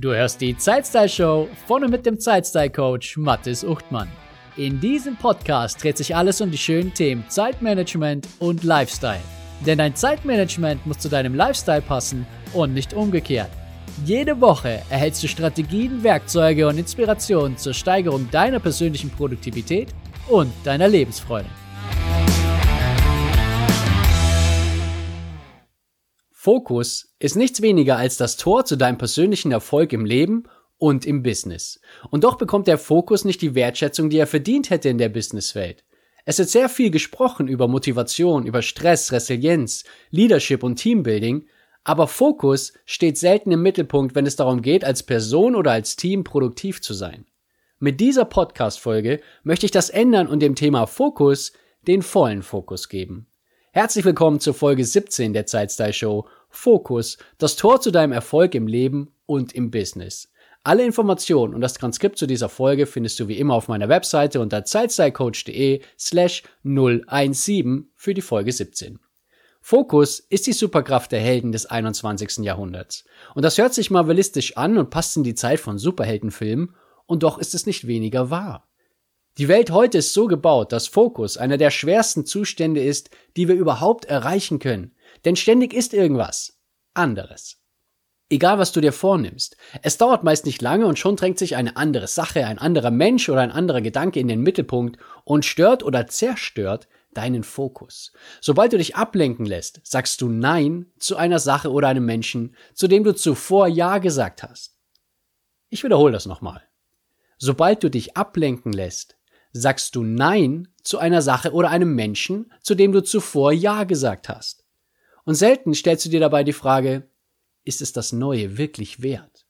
Du hörst die Zeitstyle Show von und mit dem Zeitstyle Coach Mathis Uchtmann. In diesem Podcast dreht sich alles um die schönen Themen Zeitmanagement und Lifestyle. Denn dein Zeitmanagement muss zu deinem Lifestyle passen und nicht umgekehrt. Jede Woche erhältst du Strategien, Werkzeuge und Inspirationen zur Steigerung deiner persönlichen Produktivität und deiner Lebensfreude. Fokus ist nichts weniger als das Tor zu deinem persönlichen Erfolg im Leben und im Business. Und doch bekommt der Fokus nicht die Wertschätzung, die er verdient hätte in der Businesswelt. Es wird sehr viel gesprochen über Motivation, über Stress, Resilienz, Leadership und Teambuilding, aber Fokus steht selten im Mittelpunkt, wenn es darum geht, als Person oder als Team produktiv zu sein. Mit dieser Podcast-Folge möchte ich das ändern und dem Thema Fokus den vollen Fokus geben. Herzlich willkommen zur Folge 17 der Zeitstyle Show Fokus, das Tor zu deinem Erfolg im Leben und im Business. Alle Informationen und das Transkript zu dieser Folge findest du wie immer auf meiner Webseite unter zeitstylecoach.de slash 017 für die Folge 17. Fokus ist die Superkraft der Helden des 21. Jahrhunderts. Und das hört sich marvelistisch an und passt in die Zeit von Superheldenfilmen, und doch ist es nicht weniger wahr. Die Welt heute ist so gebaut, dass Fokus einer der schwersten Zustände ist, die wir überhaupt erreichen können. Denn ständig ist irgendwas anderes. Egal was du dir vornimmst, es dauert meist nicht lange und schon drängt sich eine andere Sache, ein anderer Mensch oder ein anderer Gedanke in den Mittelpunkt und stört oder zerstört deinen Fokus. Sobald du dich ablenken lässt, sagst du Nein zu einer Sache oder einem Menschen, zu dem du zuvor Ja gesagt hast. Ich wiederhole das nochmal. Sobald du dich ablenken lässt, sagst du Nein zu einer Sache oder einem Menschen, zu dem du zuvor Ja gesagt hast. Und selten stellst du dir dabei die Frage, ist es das Neue wirklich wert?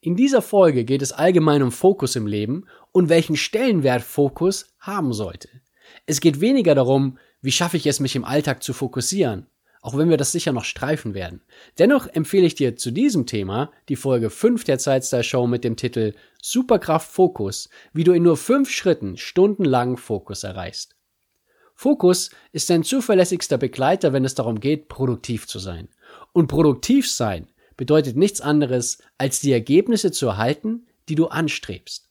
In dieser Folge geht es allgemein um Fokus im Leben und welchen Stellenwert Fokus haben sollte. Es geht weniger darum, wie schaffe ich es, mich im Alltag zu fokussieren, auch wenn wir das sicher noch streifen werden. Dennoch empfehle ich dir zu diesem Thema die Folge 5 der Zeitstyle Show mit dem Titel Superkraft Fokus, wie du in nur 5 Schritten stundenlang Fokus erreichst. Fokus ist dein zuverlässigster Begleiter, wenn es darum geht, produktiv zu sein. Und produktiv sein bedeutet nichts anderes, als die Ergebnisse zu erhalten, die du anstrebst.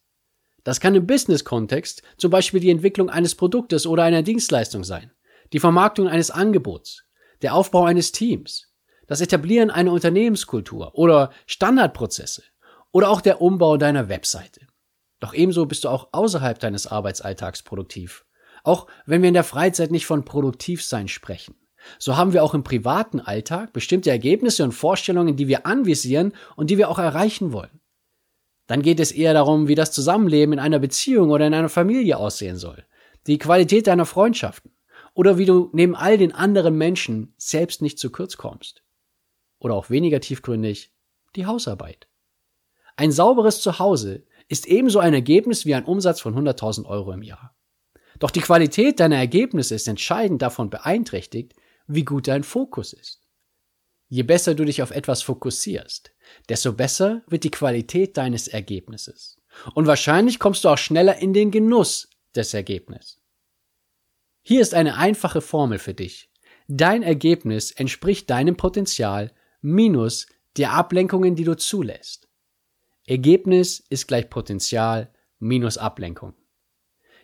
Das kann im Business-Kontext zum Beispiel die Entwicklung eines Produktes oder einer Dienstleistung sein, die Vermarktung eines Angebots, der Aufbau eines Teams, das Etablieren einer Unternehmenskultur oder Standardprozesse oder auch der Umbau deiner Webseite. Doch ebenso bist du auch außerhalb deines Arbeitsalltags produktiv. Auch wenn wir in der Freizeit nicht von Produktivsein sprechen. So haben wir auch im privaten Alltag bestimmte Ergebnisse und Vorstellungen, die wir anvisieren und die wir auch erreichen wollen. Dann geht es eher darum, wie das Zusammenleben in einer Beziehung oder in einer Familie aussehen soll, die Qualität deiner Freundschaften, oder wie du neben all den anderen Menschen selbst nicht zu kurz kommst. Oder auch weniger tiefgründig, die Hausarbeit. Ein sauberes Zuhause ist ebenso ein Ergebnis wie ein Umsatz von 100.000 Euro im Jahr. Doch die Qualität deiner Ergebnisse ist entscheidend davon beeinträchtigt, wie gut dein Fokus ist. Je besser du dich auf etwas fokussierst, desto besser wird die Qualität deines Ergebnisses. Und wahrscheinlich kommst du auch schneller in den Genuss des Ergebnisses. Hier ist eine einfache Formel für dich. Dein Ergebnis entspricht deinem Potenzial minus der Ablenkungen, die du zulässt. Ergebnis ist gleich Potenzial minus Ablenkung.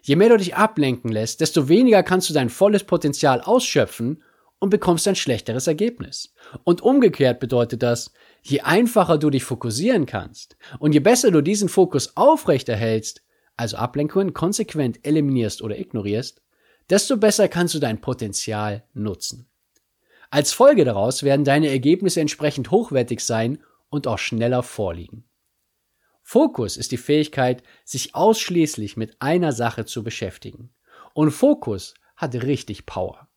Je mehr du dich ablenken lässt, desto weniger kannst du dein volles Potenzial ausschöpfen und bekommst ein schlechteres Ergebnis. Und umgekehrt bedeutet das, je einfacher du dich fokussieren kannst und je besser du diesen Fokus aufrechterhältst, also Ablenkungen konsequent eliminierst oder ignorierst, desto besser kannst du dein Potenzial nutzen. Als Folge daraus werden deine Ergebnisse entsprechend hochwertig sein und auch schneller vorliegen. Fokus ist die Fähigkeit, sich ausschließlich mit einer Sache zu beschäftigen. Und Fokus hat richtig Power.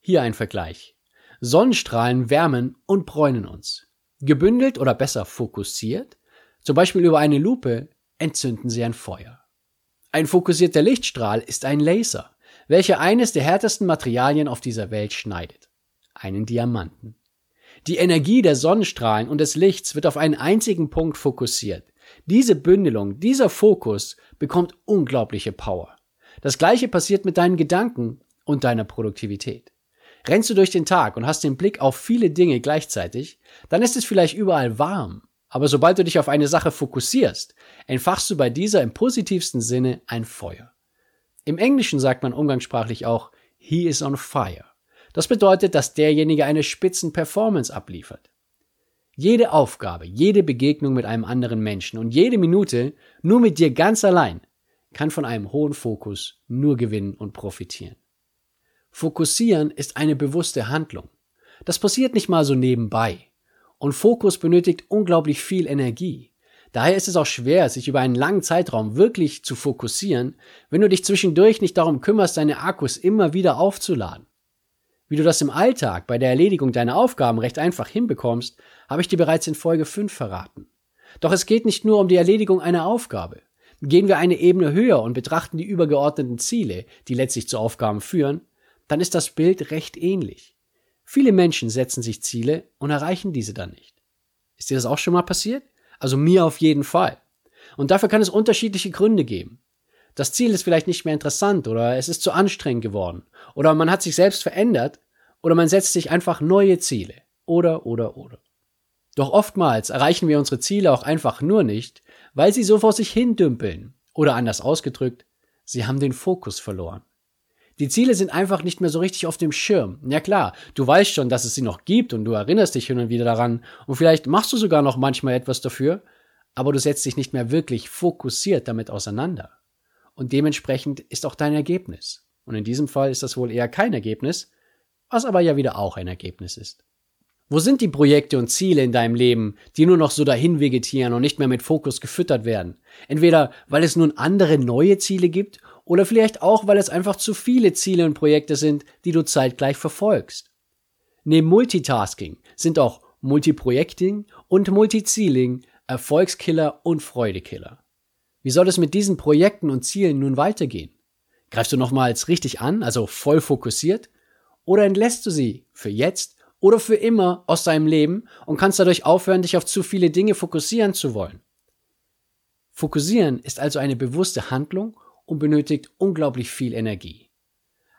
Hier ein Vergleich. Sonnenstrahlen wärmen und bräunen uns. Gebündelt oder besser fokussiert, zum Beispiel über eine Lupe, entzünden sie ein Feuer. Ein fokussierter Lichtstrahl ist ein Laser welcher eines der härtesten Materialien auf dieser Welt schneidet. Einen Diamanten. Die Energie der Sonnenstrahlen und des Lichts wird auf einen einzigen Punkt fokussiert. Diese Bündelung, dieser Fokus bekommt unglaubliche Power. Das gleiche passiert mit deinen Gedanken und deiner Produktivität. Rennst du durch den Tag und hast den Blick auf viele Dinge gleichzeitig, dann ist es vielleicht überall warm, Aber sobald du dich auf eine Sache fokussierst, entfachst du bei dieser im positivsten Sinne ein Feuer. Im Englischen sagt man umgangssprachlich auch, he is on fire. Das bedeutet, dass derjenige eine spitzen Performance abliefert. Jede Aufgabe, jede Begegnung mit einem anderen Menschen und jede Minute nur mit dir ganz allein kann von einem hohen Fokus nur gewinnen und profitieren. Fokussieren ist eine bewusste Handlung. Das passiert nicht mal so nebenbei. Und Fokus benötigt unglaublich viel Energie. Daher ist es auch schwer, sich über einen langen Zeitraum wirklich zu fokussieren, wenn du dich zwischendurch nicht darum kümmerst, deine Akkus immer wieder aufzuladen. Wie du das im Alltag bei der Erledigung deiner Aufgaben recht einfach hinbekommst, habe ich dir bereits in Folge 5 verraten. Doch es geht nicht nur um die Erledigung einer Aufgabe. Gehen wir eine Ebene höher und betrachten die übergeordneten Ziele, die letztlich zu Aufgaben führen, dann ist das Bild recht ähnlich. Viele Menschen setzen sich Ziele und erreichen diese dann nicht. Ist dir das auch schon mal passiert? Also mir auf jeden Fall. Und dafür kann es unterschiedliche Gründe geben. Das Ziel ist vielleicht nicht mehr interessant oder es ist zu anstrengend geworden oder man hat sich selbst verändert oder man setzt sich einfach neue Ziele oder oder oder. Doch oftmals erreichen wir unsere Ziele auch einfach nur nicht, weil sie so vor sich hin dümpeln oder anders ausgedrückt, sie haben den Fokus verloren. Die Ziele sind einfach nicht mehr so richtig auf dem Schirm. Ja klar, du weißt schon, dass es sie noch gibt und du erinnerst dich hin und wieder daran und vielleicht machst du sogar noch manchmal etwas dafür, aber du setzt dich nicht mehr wirklich fokussiert damit auseinander und dementsprechend ist auch dein Ergebnis. Und in diesem Fall ist das wohl eher kein Ergebnis, was aber ja wieder auch ein Ergebnis ist. Wo sind die Projekte und Ziele in deinem Leben, die nur noch so dahin vegetieren und nicht mehr mit Fokus gefüttert werden? Entweder weil es nun andere neue Ziele gibt oder vielleicht auch, weil es einfach zu viele Ziele und Projekte sind, die du zeitgleich verfolgst. Neben Multitasking sind auch Multiprojecting und Multizieling Erfolgskiller und Freudekiller. Wie soll es mit diesen Projekten und Zielen nun weitergehen? Greifst du nochmals richtig an, also voll fokussiert? Oder entlässt du sie für jetzt oder für immer aus deinem Leben und kannst dadurch aufhören, dich auf zu viele Dinge fokussieren zu wollen? Fokussieren ist also eine bewusste Handlung und benötigt unglaublich viel Energie.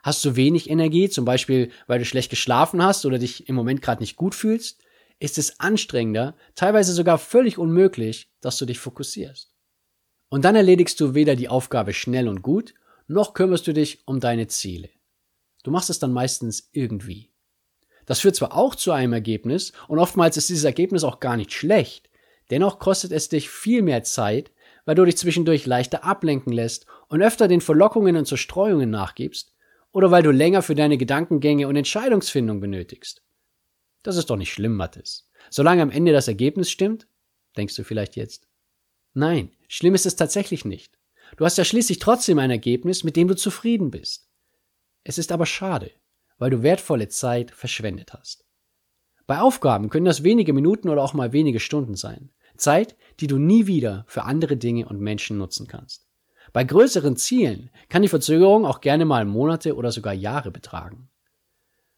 Hast du wenig Energie, zum Beispiel weil du schlecht geschlafen hast oder dich im Moment gerade nicht gut fühlst, ist es anstrengender, teilweise sogar völlig unmöglich, dass du dich fokussierst. Und dann erledigst du weder die Aufgabe schnell und gut, noch kümmerst du dich um deine Ziele. Du machst es dann meistens irgendwie. Das führt zwar auch zu einem Ergebnis, und oftmals ist dieses Ergebnis auch gar nicht schlecht, dennoch kostet es dich viel mehr Zeit, weil du dich zwischendurch leichter ablenken lässt und öfter den Verlockungen und Zerstreuungen nachgibst, oder weil du länger für deine Gedankengänge und Entscheidungsfindung benötigst. Das ist doch nicht schlimm, Mathis. Solange am Ende das Ergebnis stimmt, denkst du vielleicht jetzt. Nein, schlimm ist es tatsächlich nicht. Du hast ja schließlich trotzdem ein Ergebnis, mit dem du zufrieden bist. Es ist aber schade, weil du wertvolle Zeit verschwendet hast. Bei Aufgaben können das wenige Minuten oder auch mal wenige Stunden sein. Zeit, die du nie wieder für andere Dinge und Menschen nutzen kannst. Bei größeren Zielen kann die Verzögerung auch gerne mal Monate oder sogar Jahre betragen.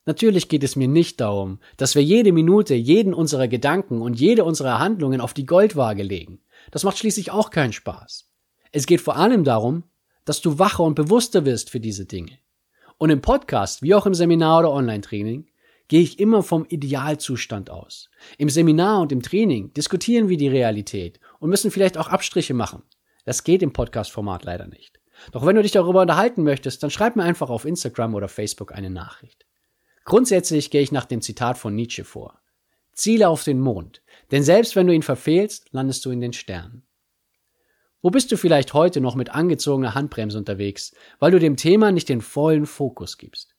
Natürlich geht es mir nicht darum, dass wir jede Minute jeden unserer Gedanken und jede unserer Handlungen auf die Goldwaage legen. Das macht schließlich auch keinen Spaß. Es geht vor allem darum, dass du wacher und bewusster wirst für diese Dinge. Und im Podcast, wie auch im Seminar oder Online-Training, gehe ich immer vom Idealzustand aus. Im Seminar und im Training diskutieren wir die Realität und müssen vielleicht auch Abstriche machen. Das geht im Podcast-Format leider nicht. Doch wenn du dich darüber unterhalten möchtest, dann schreib mir einfach auf Instagram oder Facebook eine Nachricht. Grundsätzlich gehe ich nach dem Zitat von Nietzsche vor. Ziele auf den Mond, denn selbst wenn du ihn verfehlst, landest du in den Sternen. Wo bist du vielleicht heute noch mit angezogener Handbremse unterwegs, weil du dem Thema nicht den vollen Fokus gibst?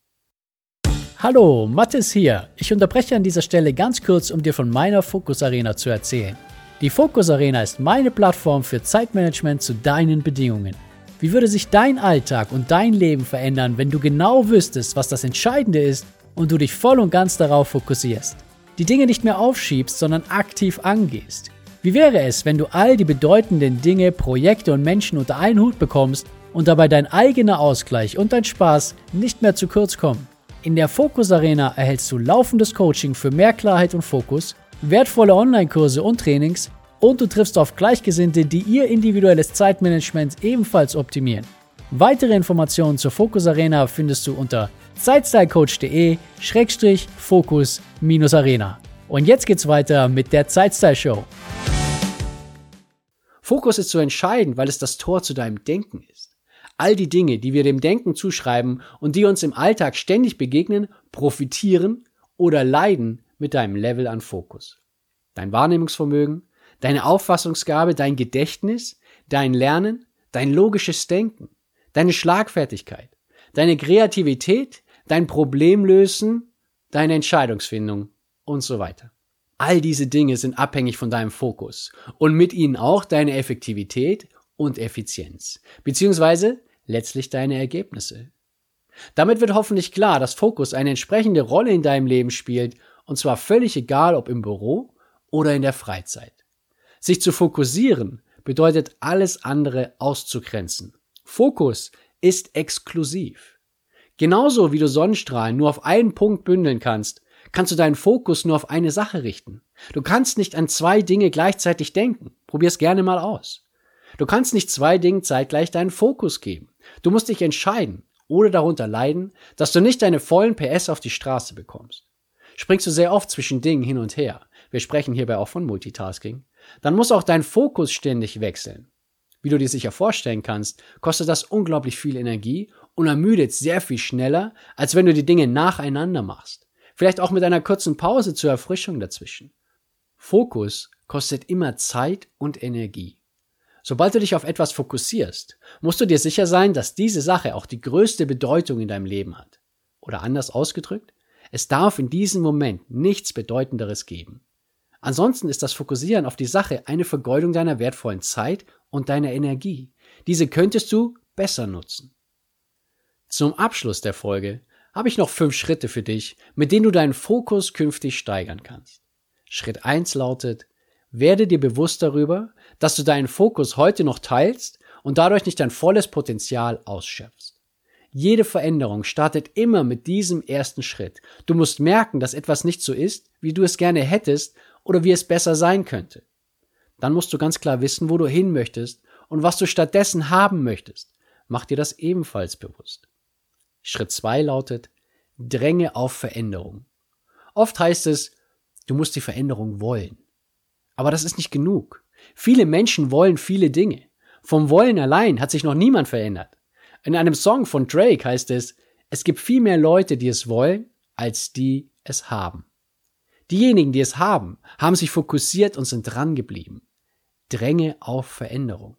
Hallo, Mathis hier. Ich unterbreche an dieser Stelle ganz kurz, um dir von meiner Fokus Arena zu erzählen. Die Fokus Arena ist meine Plattform für Zeitmanagement zu deinen Bedingungen. Wie würde sich dein Alltag und dein Leben verändern, wenn du genau wüsstest, was das Entscheidende ist und du dich voll und ganz darauf fokussierst? die Dinge nicht mehr aufschiebst, sondern aktiv angehst. Wie wäre es, wenn du all die bedeutenden Dinge, Projekte und Menschen unter einen Hut bekommst und dabei dein eigener Ausgleich und dein Spaß nicht mehr zu kurz kommen? In der Fokus Arena erhältst du laufendes Coaching für mehr Klarheit und Fokus, wertvolle Online-Kurse und Trainings und du triffst auf Gleichgesinnte, die ihr individuelles Zeitmanagement ebenfalls optimieren. Weitere Informationen zur Fokus Arena findest du unter zeitstylecoach.de-fokus-arena. Und jetzt geht's weiter mit der Zeitstyle Show. Fokus ist so entscheidend, weil es das Tor zu deinem Denken ist. All die Dinge, die wir dem Denken zuschreiben und die uns im Alltag ständig begegnen, profitieren oder leiden mit deinem Level an Fokus. Dein Wahrnehmungsvermögen, deine Auffassungsgabe, dein Gedächtnis, dein Lernen, dein logisches Denken, deine Schlagfertigkeit, deine Kreativität, dein Problemlösen, deine Entscheidungsfindung und so weiter. All diese Dinge sind abhängig von deinem Fokus und mit ihnen auch deine Effektivität und Effizienz, beziehungsweise letztlich deine Ergebnisse. Damit wird hoffentlich klar, dass Fokus eine entsprechende Rolle in deinem Leben spielt, und zwar völlig egal, ob im Büro oder in der Freizeit. Sich zu fokussieren bedeutet alles andere auszugrenzen. Fokus ist exklusiv. Genauso wie du Sonnenstrahlen nur auf einen Punkt bündeln kannst, kannst du deinen Fokus nur auf eine Sache richten. Du kannst nicht an zwei Dinge gleichzeitig denken. Probier's gerne mal aus. Du kannst nicht zwei Dingen zeitgleich deinen Fokus geben. Du musst dich entscheiden oder darunter leiden, dass du nicht deine vollen PS auf die Straße bekommst. Springst du sehr oft zwischen Dingen hin und her, wir sprechen hierbei auch von Multitasking, dann muss auch dein Fokus ständig wechseln. Wie du dir sicher vorstellen kannst, kostet das unglaublich viel Energie und ermüdet sehr viel schneller, als wenn du die Dinge nacheinander machst. Vielleicht auch mit einer kurzen Pause zur Erfrischung dazwischen. Fokus kostet immer Zeit und Energie. Sobald du dich auf etwas fokussierst, musst du dir sicher sein, dass diese Sache auch die größte Bedeutung in deinem Leben hat. Oder anders ausgedrückt, es darf in diesem Moment nichts Bedeutenderes geben. Ansonsten ist das Fokussieren auf die Sache eine Vergeudung deiner wertvollen Zeit und deiner Energie. Diese könntest du besser nutzen. Zum Abschluss der Folge habe ich noch fünf Schritte für dich, mit denen du deinen Fokus künftig steigern kannst. Schritt eins lautet, werde dir bewusst darüber, dass du deinen Fokus heute noch teilst und dadurch nicht dein volles Potenzial ausschöpfst. Jede Veränderung startet immer mit diesem ersten Schritt. Du musst merken, dass etwas nicht so ist, wie du es gerne hättest oder wie es besser sein könnte. Dann musst du ganz klar wissen, wo du hin möchtest und was du stattdessen haben möchtest. Mach dir das ebenfalls bewusst. Schritt zwei lautet, dränge auf Veränderung. Oft heißt es, du musst die Veränderung wollen. Aber das ist nicht genug. Viele Menschen wollen viele Dinge. Vom Wollen allein hat sich noch niemand verändert. In einem Song von Drake heißt es, es gibt viel mehr Leute, die es wollen, als die es haben. Diejenigen, die es haben, haben sich fokussiert und sind dran geblieben. Dränge auf Veränderung.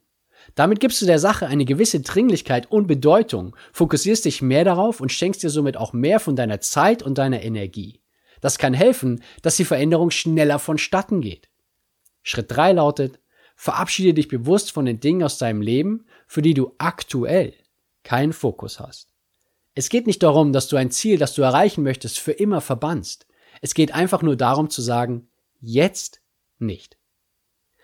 Damit gibst du der Sache eine gewisse Dringlichkeit und Bedeutung, fokussierst dich mehr darauf und schenkst dir somit auch mehr von deiner Zeit und deiner Energie. Das kann helfen, dass die Veränderung schneller vonstatten geht. Schritt drei lautet, verabschiede dich bewusst von den Dingen aus deinem Leben, für die du aktuell keinen Fokus hast. Es geht nicht darum, dass du ein Ziel, das du erreichen möchtest, für immer verbannst. Es geht einfach nur darum zu sagen, jetzt nicht.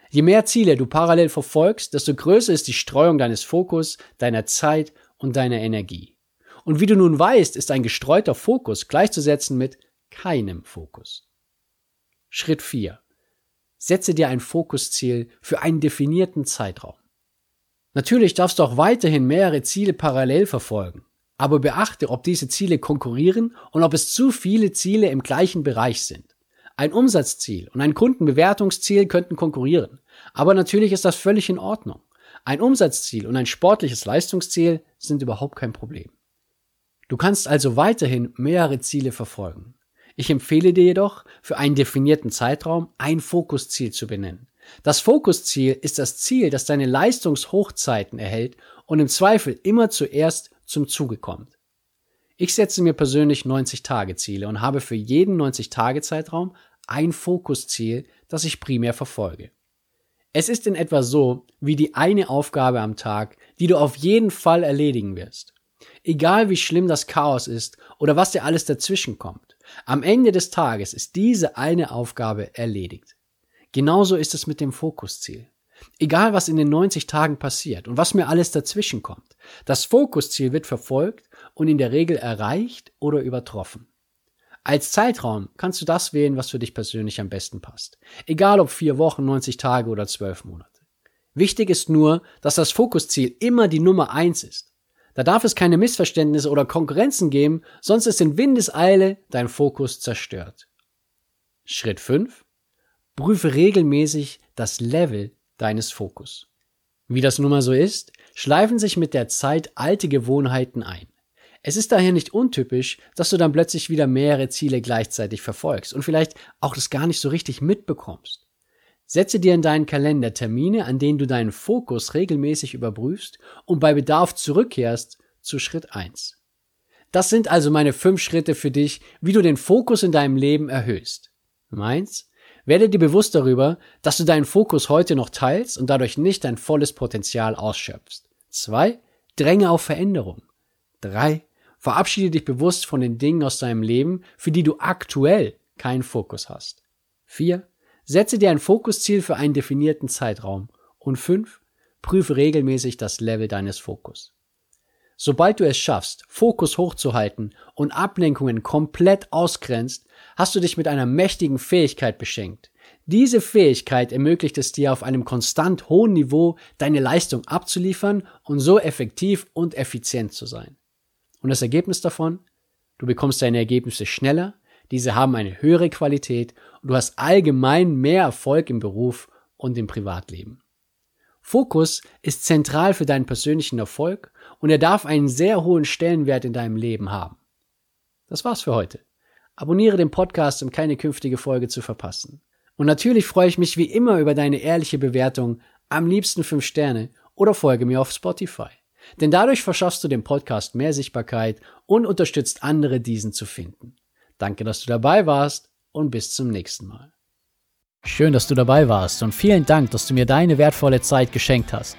Je mehr Ziele du parallel verfolgst, desto größer ist die Streuung deines Fokus, deiner Zeit und deiner Energie. Und wie du nun weißt, ist ein gestreuter Fokus gleichzusetzen mit keinem Fokus. Schritt 4. Setze dir ein Fokusziel für einen definierten Zeitraum. Natürlich darfst du auch weiterhin mehrere Ziele parallel verfolgen, aber beachte, ob diese Ziele konkurrieren und ob es zu viele Ziele im gleichen Bereich sind. Ein Umsatzziel und ein Kundenbewertungsziel könnten konkurrieren. Aber natürlich ist das völlig in Ordnung. Ein Umsatzziel und ein sportliches Leistungsziel sind überhaupt kein Problem. Du kannst also weiterhin mehrere Ziele verfolgen. Ich empfehle dir jedoch, für einen definierten Zeitraum ein Fokusziel zu benennen. Das Fokusziel ist das Ziel, das deine Leistungshochzeiten erhält und im Zweifel immer zuerst zum Zuge kommt. Ich setze mir persönlich 90-Tage-Ziele und habe für jeden 90-Tage-Zeitraum ein Fokusziel, das ich primär verfolge. Es ist in etwa so wie die eine Aufgabe am Tag, die du auf jeden Fall erledigen wirst. Egal wie schlimm das Chaos ist oder was dir alles dazwischen kommt. Am Ende des Tages ist diese eine Aufgabe erledigt. Genauso ist es mit dem Fokusziel. Egal was in den 90 Tagen passiert und was mir alles dazwischen kommt. Das Fokusziel wird verfolgt und in der Regel erreicht oder übertroffen. Als Zeitraum kannst du das wählen, was für dich persönlich am besten passt. Egal ob vier Wochen, 90 Tage oder zwölf Monate. Wichtig ist nur, dass das Fokusziel immer die Nummer eins ist. Da darf es keine Missverständnisse oder Konkurrenzen geben, sonst ist in Windeseile dein Fokus zerstört. Schritt 5. Prüfe regelmäßig das Level deines Fokus. Wie das nun mal so ist, schleifen sich mit der Zeit alte Gewohnheiten ein. Es ist daher nicht untypisch, dass du dann plötzlich wieder mehrere Ziele gleichzeitig verfolgst und vielleicht auch das gar nicht so richtig mitbekommst. Setze dir in deinen Kalender Termine, an denen du deinen Fokus regelmäßig überprüfst und bei Bedarf zurückkehrst zu Schritt 1. Das sind also meine fünf Schritte für dich, wie du den Fokus in deinem Leben erhöhst. Meins, werde dir bewusst darüber, dass du deinen Fokus heute noch teilst und dadurch nicht dein volles Potenzial ausschöpfst. Zwei, dränge auf Veränderung. Drei, Verabschiede dich bewusst von den Dingen aus deinem Leben, für die du aktuell keinen Fokus hast. 4. Setze dir ein Fokusziel für einen definierten Zeitraum. Und 5. Prüfe regelmäßig das Level deines Fokus. Sobald du es schaffst, Fokus hochzuhalten und Ablenkungen komplett ausgrenzt, hast du dich mit einer mächtigen Fähigkeit beschenkt. Diese Fähigkeit ermöglicht es dir auf einem konstant hohen Niveau deine Leistung abzuliefern und so effektiv und effizient zu sein. Und das Ergebnis davon? Du bekommst deine Ergebnisse schneller, diese haben eine höhere Qualität und du hast allgemein mehr Erfolg im Beruf und im Privatleben. Fokus ist zentral für deinen persönlichen Erfolg und er darf einen sehr hohen Stellenwert in deinem Leben haben. Das war's für heute. Abonniere den Podcast, um keine künftige Folge zu verpassen. Und natürlich freue ich mich wie immer über deine ehrliche Bewertung, am liebsten 5 Sterne oder folge mir auf Spotify. Denn dadurch verschaffst du dem Podcast mehr Sichtbarkeit und unterstützt andere, diesen zu finden. Danke, dass du dabei warst und bis zum nächsten Mal. Schön, dass du dabei warst und vielen Dank, dass du mir deine wertvolle Zeit geschenkt hast.